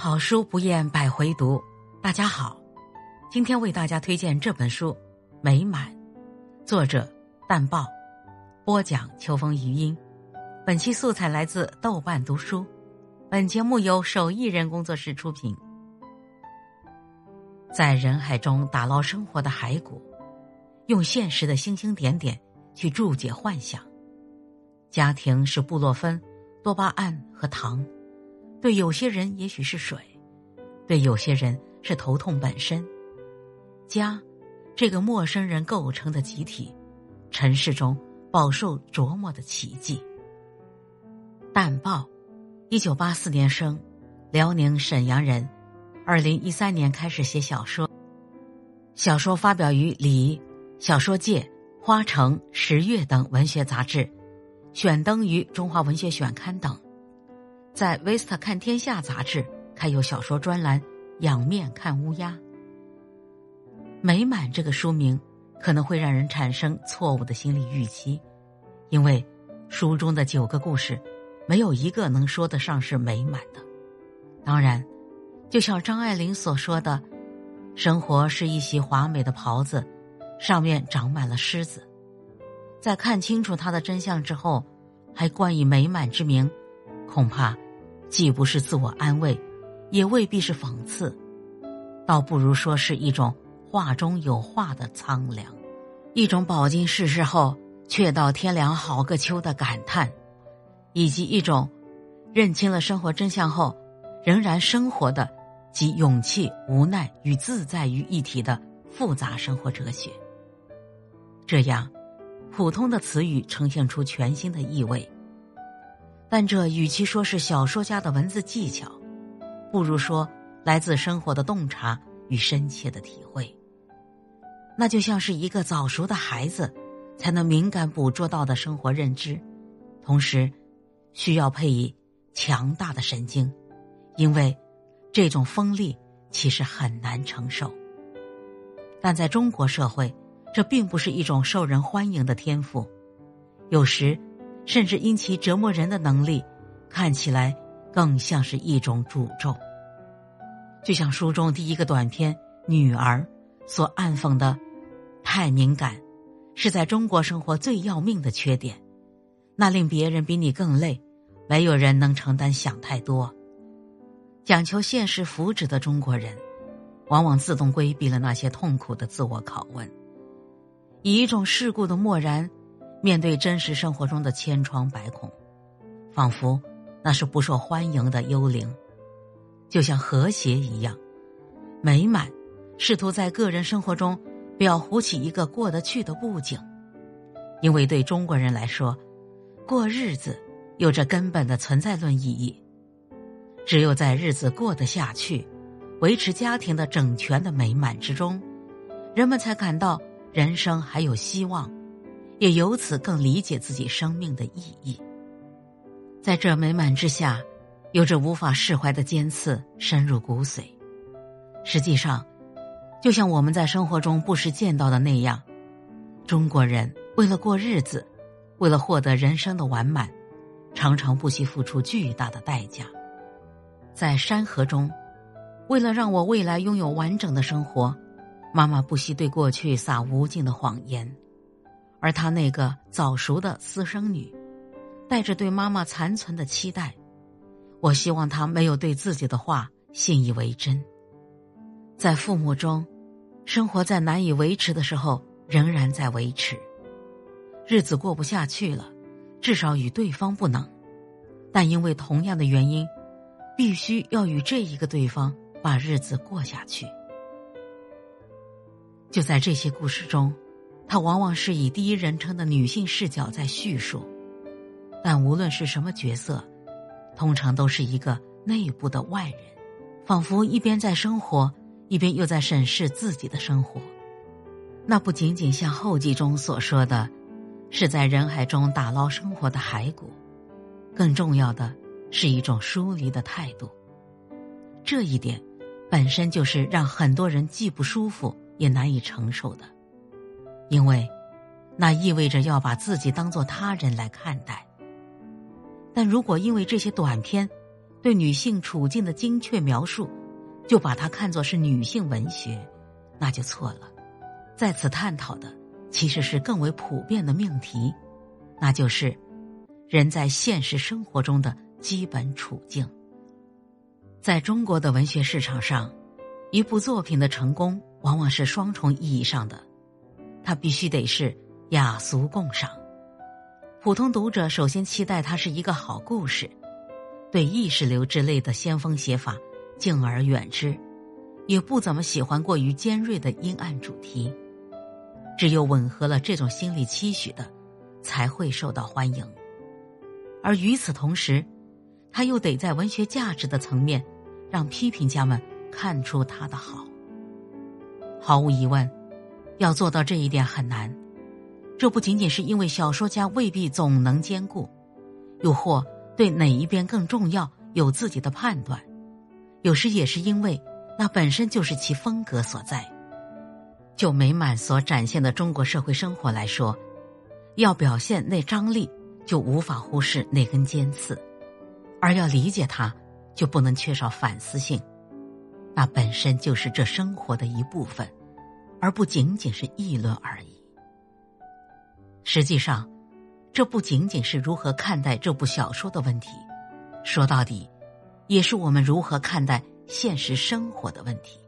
好书不厌百回读，大家好，今天为大家推荐这本书《美满》，作者淡豹，播讲秋风余音。本期素材来自豆瓣读书，本节目由手艺人工作室出品。在人海中打捞生活的骸骨，用现实的星星点点去注解幻想。家庭是布洛芬、多巴胺和糖。对有些人也许是水，对有些人是头痛本身。家，这个陌生人构成的集体，尘世中饱受琢磨的奇迹。淡豹，一九八四年生，辽宁沈阳人，二零一三年开始写小说，小说发表于《李》《小说界》《花城》《十月》等文学杂志，选登于《中华文学选刊》等。在《维斯特看天下》杂志开有小说专栏，《仰面看乌鸦》。美满这个书名可能会让人产生错误的心理预期，因为书中的九个故事，没有一个能说得上是美满的。当然，就像张爱玲所说的：“生活是一袭华美的袍子，上面长满了虱子。”在看清楚它的真相之后，还冠以美满之名，恐怕。既不是自我安慰，也未必是讽刺，倒不如说是一种话中有话的苍凉，一种饱经世事后却道天凉好个秋的感叹，以及一种认清了生活真相后仍然生活的及勇气、无奈与自在于一体的复杂生活哲学。这样，普通的词语呈现出全新的意味。但这与其说是小说家的文字技巧，不如说来自生活的洞察与深切的体会。那就像是一个早熟的孩子才能敏感捕捉到的生活认知，同时需要配以强大的神经，因为这种锋利其实很难承受。但在中国社会，这并不是一种受人欢迎的天赋，有时。甚至因其折磨人的能力，看起来更像是一种诅咒。就像书中第一个短篇《女儿》所暗讽的：“太敏感，是在中国生活最要命的缺点。那令别人比你更累，没有人能承担想太多。讲求现实福祉的中国人，往往自动规避了那些痛苦的自我拷问，以一种世故的漠然。”面对真实生活中的千疮百孔，仿佛那是不受欢迎的幽灵，就像和谐一样美满，试图在个人生活中裱糊起一个过得去的布景。因为对中国人来说，过日子有着根本的存在论意义。只有在日子过得下去，维持家庭的整全的美满之中，人们才感到人生还有希望。也由此更理解自己生命的意义。在这美满之下，有着无法释怀的尖刺深入骨髓。实际上，就像我们在生活中不时见到的那样，中国人为了过日子，为了获得人生的完满，常常不惜付出巨大的代价。在山河中，为了让我未来拥有完整的生活，妈妈不惜对过去撒无尽的谎言。而她那个早熟的私生女，带着对妈妈残存的期待，我希望她没有对自己的话信以为真。在父母中，生活在难以维持的时候，仍然在维持。日子过不下去了，至少与对方不能，但因为同样的原因，必须要与这一个对方把日子过下去。就在这些故事中。他往往是以第一人称的女性视角在叙述，但无论是什么角色，通常都是一个内部的外人，仿佛一边在生活，一边又在审视自己的生活。那不仅仅像后记中所说的，是在人海中打捞生活的骸骨，更重要的是一种疏离的态度。这一点，本身就是让很多人既不舒服也难以承受的。因为，那意味着要把自己当做他人来看待。但如果因为这些短篇，对女性处境的精确描述，就把它看作是女性文学，那就错了。在此探讨的其实是更为普遍的命题，那就是人在现实生活中的基本处境。在中国的文学市场上，一部作品的成功往往是双重意义上的，它必须得是雅俗共赏。普通读者首先期待它是一个好故事，对意识流之类的先锋写法敬而远之，也不怎么喜欢过于尖锐的阴暗主题。只有吻合了这种心理期许的，才会受到欢迎。而与此同时，他又得在文学价值的层面，让批评家们看出他的好。毫无疑问，要做到这一点很难。这不仅仅是因为小说家未必总能兼顾，又或对哪一边更重要有自己的判断，有时也是因为那本身就是其风格所在。就美满所展现的中国社会生活来说，要表现那张力，就无法忽视那根尖刺；而要理解它，就不能缺少反思性。那本身就是这生活的一部分，而不仅仅是议论而已。实际上，这不仅仅是如何看待这部小说的问题，说到底，也是我们如何看待现实生活的问题。